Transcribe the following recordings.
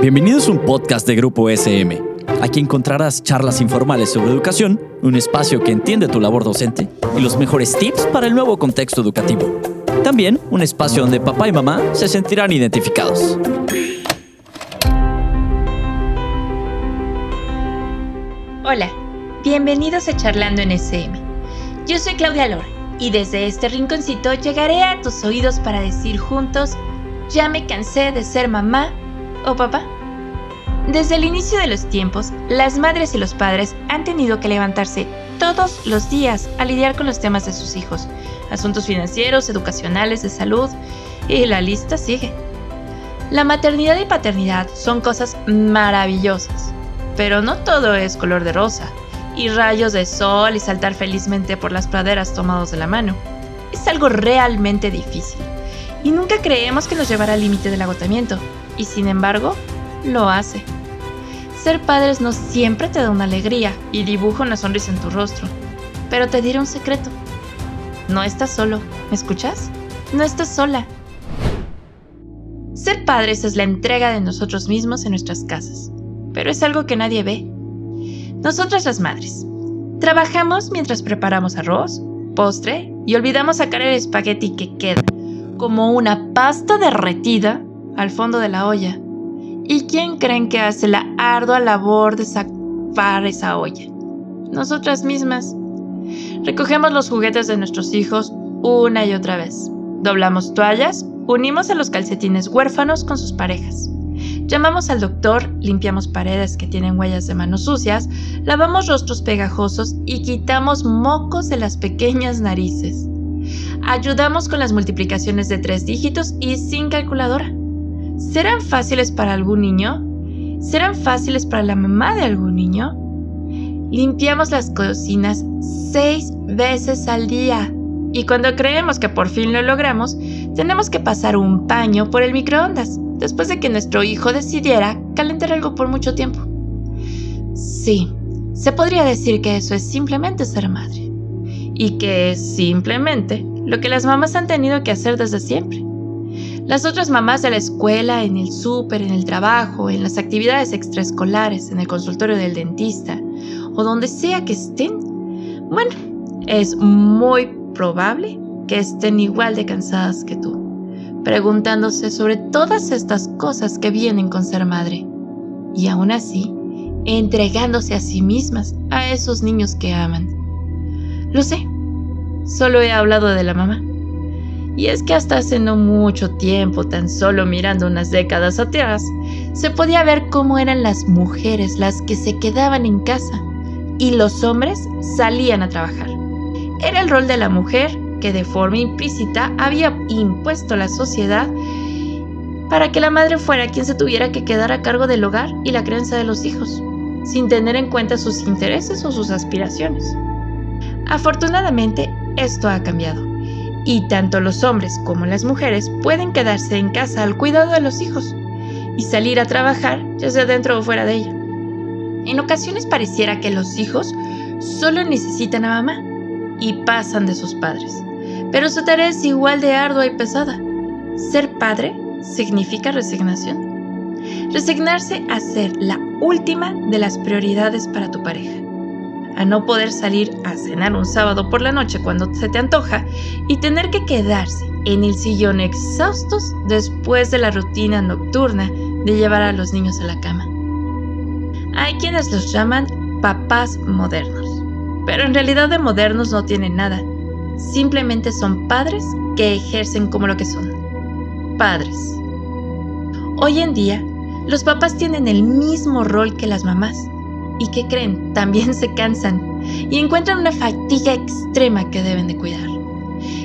Bienvenidos a un podcast de Grupo SM. Aquí encontrarás charlas informales sobre educación, un espacio que entiende tu labor docente y los mejores tips para el nuevo contexto educativo. También un espacio donde papá y mamá se sentirán identificados. Hola, bienvenidos a Charlando en SM. Yo soy Claudia Lora y desde este rinconcito llegaré a tus oídos para decir juntos, ya me cansé de ser mamá o papá. Desde el inicio de los tiempos, las madres y los padres han tenido que levantarse todos los días a lidiar con los temas de sus hijos, asuntos financieros, educacionales, de salud, y la lista sigue. La maternidad y paternidad son cosas maravillosas, pero no todo es color de rosa, y rayos de sol y saltar felizmente por las praderas tomados de la mano. Es algo realmente difícil, y nunca creemos que nos llevará al límite del agotamiento, y sin embargo, lo hace. Ser padres no siempre te da una alegría y dibuja una sonrisa en tu rostro, pero te diré un secreto. No estás solo, ¿me escuchas? No estás sola. Ser padres es la entrega de nosotros mismos en nuestras casas, pero es algo que nadie ve. Nosotras las madres. Trabajamos mientras preparamos arroz, postre y olvidamos sacar el espagueti que queda, como una pasta derretida al fondo de la olla. ¿Y quién creen que hace la ardua labor de sacar esa olla? Nosotras mismas. Recogemos los juguetes de nuestros hijos una y otra vez. Doblamos toallas, unimos a los calcetines huérfanos con sus parejas. Llamamos al doctor, limpiamos paredes que tienen huellas de manos sucias, lavamos rostros pegajosos y quitamos mocos de las pequeñas narices. Ayudamos con las multiplicaciones de tres dígitos y sin calculadora. ¿Serán fáciles para algún niño? ¿Serán fáciles para la mamá de algún niño? Limpiamos las cocinas seis veces al día. Y cuando creemos que por fin lo logramos, tenemos que pasar un paño por el microondas después de que nuestro hijo decidiera calentar algo por mucho tiempo. Sí, se podría decir que eso es simplemente ser madre. Y que es simplemente lo que las mamás han tenido que hacer desde siempre. Las otras mamás de la escuela, en el súper, en el trabajo, en las actividades extraescolares, en el consultorio del dentista o donde sea que estén, bueno, es muy probable que estén igual de cansadas que tú preguntándose sobre todas estas cosas que vienen con ser madre. Y aún así, entregándose a sí mismas a esos niños que aman. Lo sé, solo he hablado de la mamá. Y es que hasta hace no mucho tiempo, tan solo mirando unas décadas atrás, se podía ver cómo eran las mujeres las que se quedaban en casa y los hombres salían a trabajar. Era el rol de la mujer que de forma implícita había impuesto la sociedad para que la madre fuera quien se tuviera que quedar a cargo del hogar y la crianza de los hijos, sin tener en cuenta sus intereses o sus aspiraciones. Afortunadamente, esto ha cambiado, y tanto los hombres como las mujeres pueden quedarse en casa al cuidado de los hijos y salir a trabajar, ya sea dentro o fuera de ella. En ocasiones pareciera que los hijos solo necesitan a mamá y pasan de sus padres pero su tarea es igual de ardua y pesada. Ser padre significa resignación. Resignarse a ser la última de las prioridades para tu pareja. A no poder salir a cenar un sábado por la noche cuando se te antoja y tener que quedarse en el sillón exhaustos después de la rutina nocturna de llevar a los niños a la cama. Hay quienes los llaman papás modernos, pero en realidad de modernos no tienen nada simplemente son padres que ejercen como lo que son, padres. Hoy en día, los papás tienen el mismo rol que las mamás. ¿Y que creen? También se cansan y encuentran una fatiga extrema que deben de cuidar.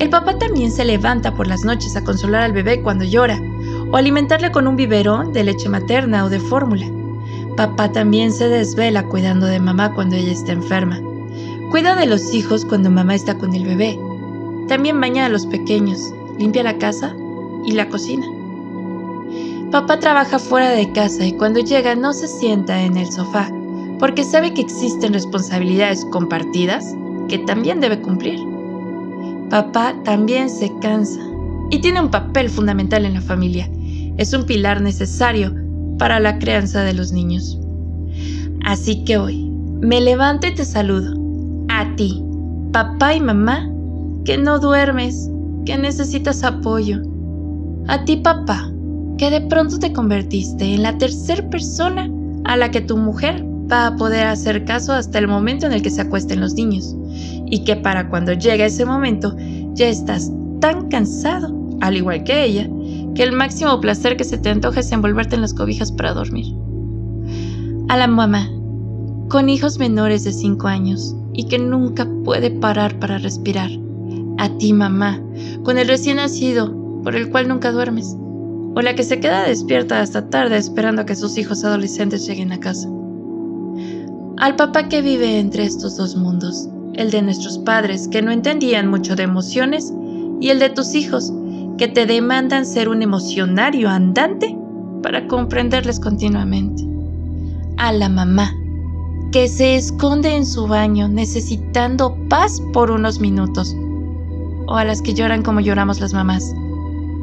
El papá también se levanta por las noches a consolar al bebé cuando llora o alimentarle con un biberón de leche materna o de fórmula. Papá también se desvela cuidando de mamá cuando ella está enferma. Cuida de los hijos cuando mamá está con el bebé. También baña a los pequeños, limpia la casa y la cocina. Papá trabaja fuera de casa y cuando llega no se sienta en el sofá porque sabe que existen responsabilidades compartidas que también debe cumplir. Papá también se cansa y tiene un papel fundamental en la familia. Es un pilar necesario para la crianza de los niños. Así que hoy me levanto y te saludo. A ti, papá y mamá, que no duermes, que necesitas apoyo. A ti, papá, que de pronto te convertiste en la tercera persona a la que tu mujer va a poder hacer caso hasta el momento en el que se acuesten los niños. Y que para cuando llegue ese momento ya estás tan cansado, al igual que ella, que el máximo placer que se te antoja es envolverte en las cobijas para dormir. A la mamá, con hijos menores de 5 años y que nunca puede parar para respirar. A ti, mamá, con el recién nacido, por el cual nunca duermes. O la que se queda despierta hasta tarde esperando a que sus hijos adolescentes lleguen a casa. Al papá que vive entre estos dos mundos, el de nuestros padres que no entendían mucho de emociones y el de tus hijos que te demandan ser un emocionario andante para comprenderles continuamente. A la mamá que se esconde en su baño necesitando paz por unos minutos. O a las que lloran como lloramos las mamás,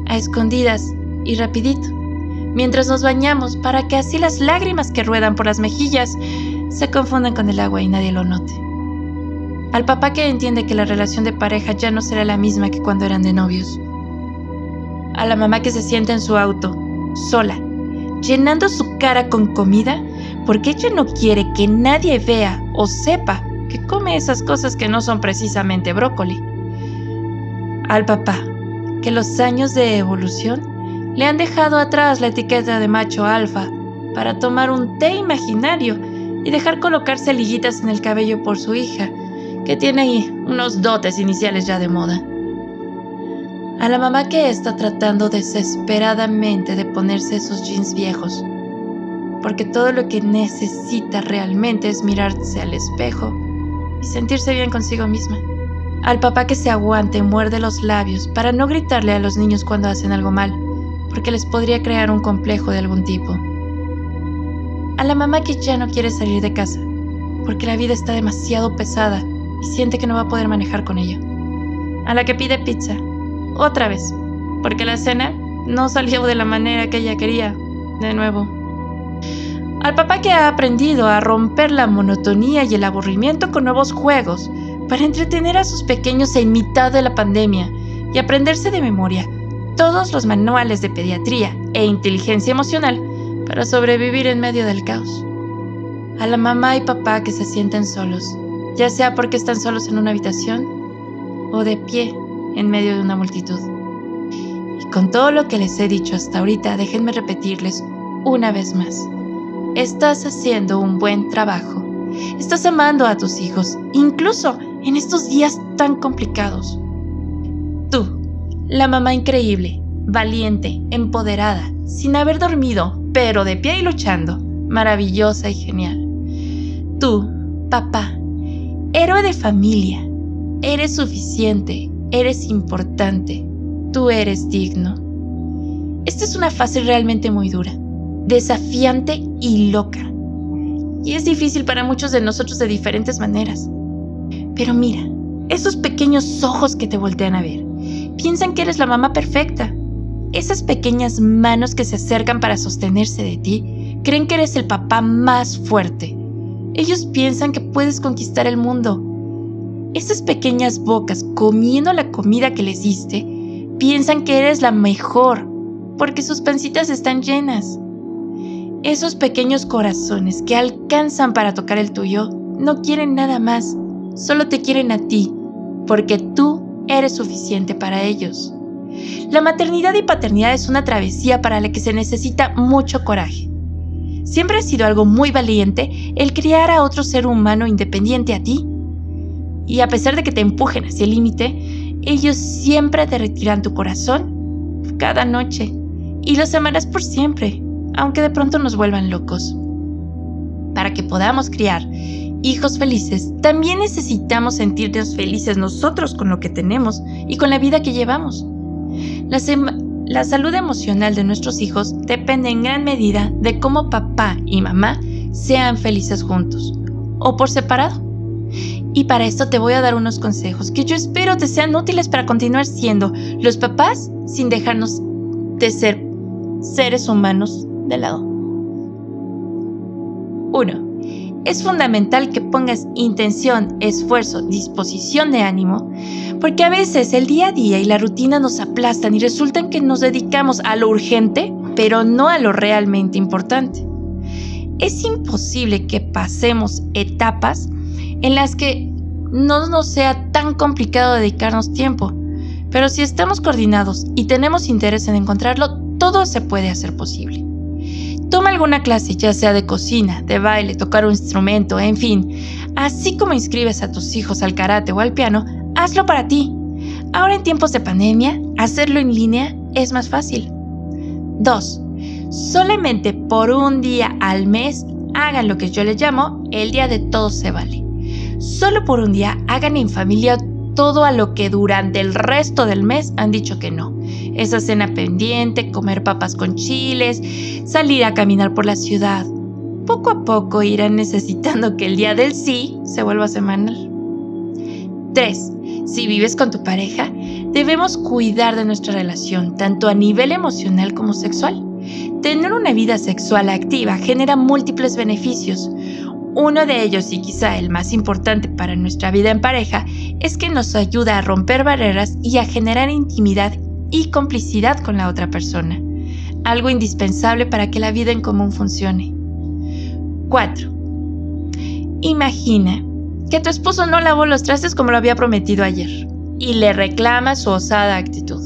a escondidas y rapidito, mientras nos bañamos para que así las lágrimas que ruedan por las mejillas se confundan con el agua y nadie lo note. Al papá que entiende que la relación de pareja ya no será la misma que cuando eran de novios. A la mamá que se sienta en su auto, sola, llenando su cara con comida porque ella no quiere que nadie vea o sepa que come esas cosas que no son precisamente brócoli. Al papá, que los años de evolución le han dejado atrás la etiqueta de macho alfa para tomar un té imaginario y dejar colocarse liguitas en el cabello por su hija, que tiene ahí unos dotes iniciales ya de moda. A la mamá que está tratando desesperadamente de ponerse esos jeans viejos, porque todo lo que necesita realmente es mirarse al espejo y sentirse bien consigo misma. Al papá que se aguante muerde los labios para no gritarle a los niños cuando hacen algo mal, porque les podría crear un complejo de algún tipo a la mamá que ya no quiere salir de casa, porque la vida está demasiado pesada y siente que no va a poder manejar con ella. A la que pide pizza, otra vez, porque la cena no salió de la manera que ella quería, de nuevo. Al papá que ha aprendido a romper la monotonía y el aburrimiento con nuevos juegos para entretener a sus pequeños en mitad de la pandemia y aprenderse de memoria todos los manuales de pediatría e inteligencia emocional para sobrevivir en medio del caos. A la mamá y papá que se sienten solos, ya sea porque están solos en una habitación o de pie en medio de una multitud. Y con todo lo que les he dicho hasta ahorita, déjenme repetirles una vez más. Estás haciendo un buen trabajo. Estás amando a tus hijos, incluso en estos días tan complicados. Tú, la mamá increíble, valiente, empoderada, sin haber dormido, pero de pie y luchando, maravillosa y genial. Tú, papá, héroe de familia, eres suficiente, eres importante, tú eres digno. Esta es una fase realmente muy dura, desafiante y loca. Y es difícil para muchos de nosotros de diferentes maneras. Pero mira, esos pequeños ojos que te voltean a ver, piensan que eres la mamá perfecta, esas pequeñas manos que se acercan para sostenerse de ti creen que eres el papá más fuerte. Ellos piensan que puedes conquistar el mundo. Esas pequeñas bocas comiendo la comida que les diste piensan que eres la mejor porque sus pancitas están llenas. Esos pequeños corazones que alcanzan para tocar el tuyo no quieren nada más, solo te quieren a ti, porque tú eres suficiente para ellos. La maternidad y paternidad es una travesía para la que se necesita mucho coraje. Siempre ha sido algo muy valiente el criar a otro ser humano independiente a ti. Y a pesar de que te empujen hacia el límite, ellos siempre te retiran tu corazón cada noche y los amarás por siempre, aunque de pronto nos vuelvan locos. Para que podamos criar hijos felices, también necesitamos sentirnos felices nosotros con lo que tenemos y con la vida que llevamos. La, salud emocional de nuestros hijos depende en gran medida de cómo papá y mamá sean felices juntos o por separado. Y para esto te voy a dar unos consejos que yo espero te sean útiles para continuar siendo los papás sin dejarnos de ser seres humanos de lado. 1. Es fundamental que pongas intención, esfuerzo, disposición de ánimo, porque a veces el día a día y la rutina nos aplastan y resultan que nos dedicamos a lo urgente, pero no a lo realmente importante. Es imposible que pasemos etapas en las que no nos sea tan complicado dedicarnos tiempo, pero si estamos coordinados y tenemos interés en encontrarlo, todo se puede hacer posible. Toma alguna clase, ya sea de cocina, de baile, tocar un instrumento, en fin. Así como inscribes a tus hijos al karate o al piano, hazlo para ti. Ahora en tiempos de pandemia, hacerlo en línea es más fácil. 2. Solamente por un día al mes hagan lo que yo le llamo el día de todo se vale. Solo por un día hagan en familia todo a lo que durante el resto del mes han dicho que no. Esa cena pendiente, comer papas con chiles, salir a caminar por la ciudad. Poco a poco irán necesitando que el día del sí se vuelva semanal. 3. Si vives con tu pareja, debemos cuidar de nuestra relación, tanto a nivel emocional como sexual. Tener una vida sexual activa genera múltiples beneficios. Uno de ellos, y quizá el más importante para nuestra vida en pareja, es que nos ayuda a romper barreras y a generar intimidad y complicidad con la otra persona, algo indispensable para que la vida en común funcione. 4. Imagina que tu esposo no lavó los trastes como lo había prometido ayer y le reclama su osada actitud.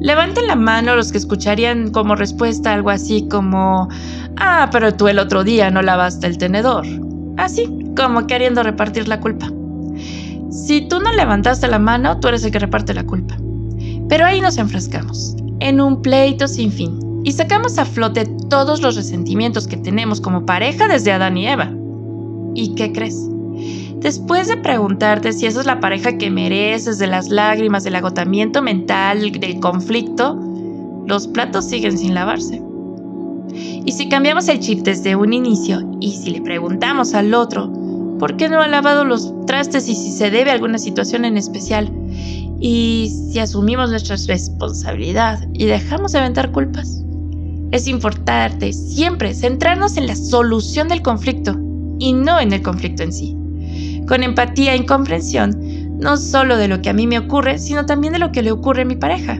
Levanten la mano los que escucharían como respuesta algo así como, Ah, pero tú el otro día no lavaste el tenedor. Así, como queriendo repartir la culpa. Si tú no levantaste la mano, tú eres el que reparte la culpa. Pero ahí nos enfrascamos, en un pleito sin fin, y sacamos a flote todos los resentimientos que tenemos como pareja desde Adán y Eva. ¿Y qué crees? Después de preguntarte si esa es la pareja que mereces, de las lágrimas, del agotamiento mental, del conflicto, los platos siguen sin lavarse. Y si cambiamos el chip desde un inicio y si le preguntamos al otro por qué no ha lavado los trastes y si se debe a alguna situación en especial, y si asumimos nuestra responsabilidad y dejamos de aventar culpas. Es importante siempre centrarnos en la solución del conflicto y no en el conflicto en sí. Con empatía y comprensión, no solo de lo que a mí me ocurre, sino también de lo que le ocurre a mi pareja.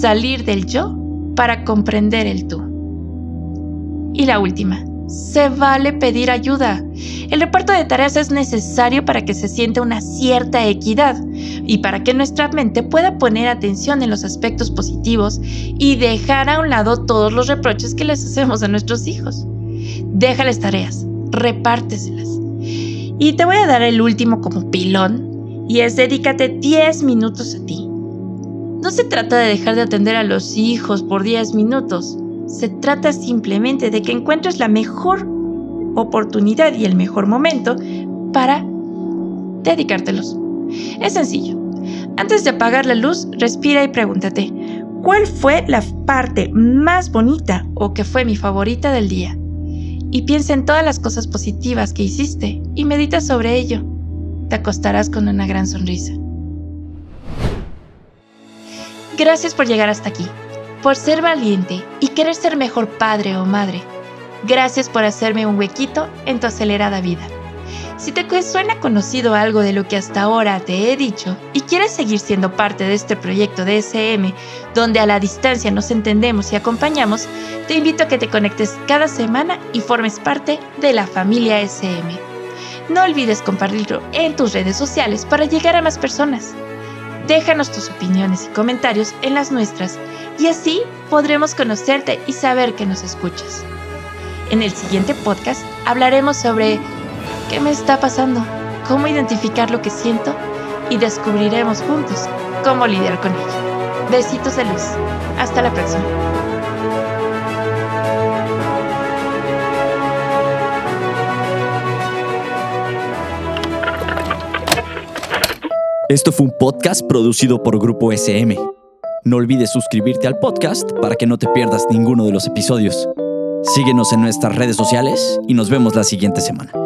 Salir del yo para comprender el tú. Y la última, se vale pedir ayuda. El reparto de tareas es necesario para que se sienta una cierta equidad y para que nuestra mente pueda poner atención en los aspectos positivos y dejar a un lado todos los reproches que les hacemos a nuestros hijos. Déjales tareas, repárteselas. Y te voy a dar el último como pilón y es dedícate 10 minutos a ti. No se trata de dejar de atender a los hijos por 10 minutos se trata simplemente de que encuentres la mejor oportunidad y el mejor momento para dedicártelos. Es sencillo. Antes de apagar la luz, respira y pregúntate, ¿cuál fue la parte más bonita o que fue mi favorita del día? Y piensa en todas las cosas positivas que hiciste y medita sobre ello. Te acostarás con una gran sonrisa. Gracias por llegar hasta aquí por ser valiente y querer ser mejor padre o madre. Gracias por hacerme un huequito en tu acelerada vida. Si te suena conocido algo de lo que hasta ahora te he dicho y quieres seguir siendo parte de este proyecto de SM, donde a la distancia nos entendemos y acompañamos, te invito a que te conectes cada semana y formes parte de la familia SM. No olvides compartirlo en tus redes sociales para llegar a más personas. Déjanos tus opiniones y comentarios en las nuestras y así podremos conocerte y saber que nos escuchas. En el siguiente podcast hablaremos sobre qué me está pasando, cómo identificar lo que siento y descubriremos juntos cómo lidiar con ello. Besitos de luz. Hasta la próxima. Esto fue un podcast producido por Grupo SM. No olvides suscribirte al podcast para que no te pierdas ninguno de los episodios. Síguenos en nuestras redes sociales y nos vemos la siguiente semana.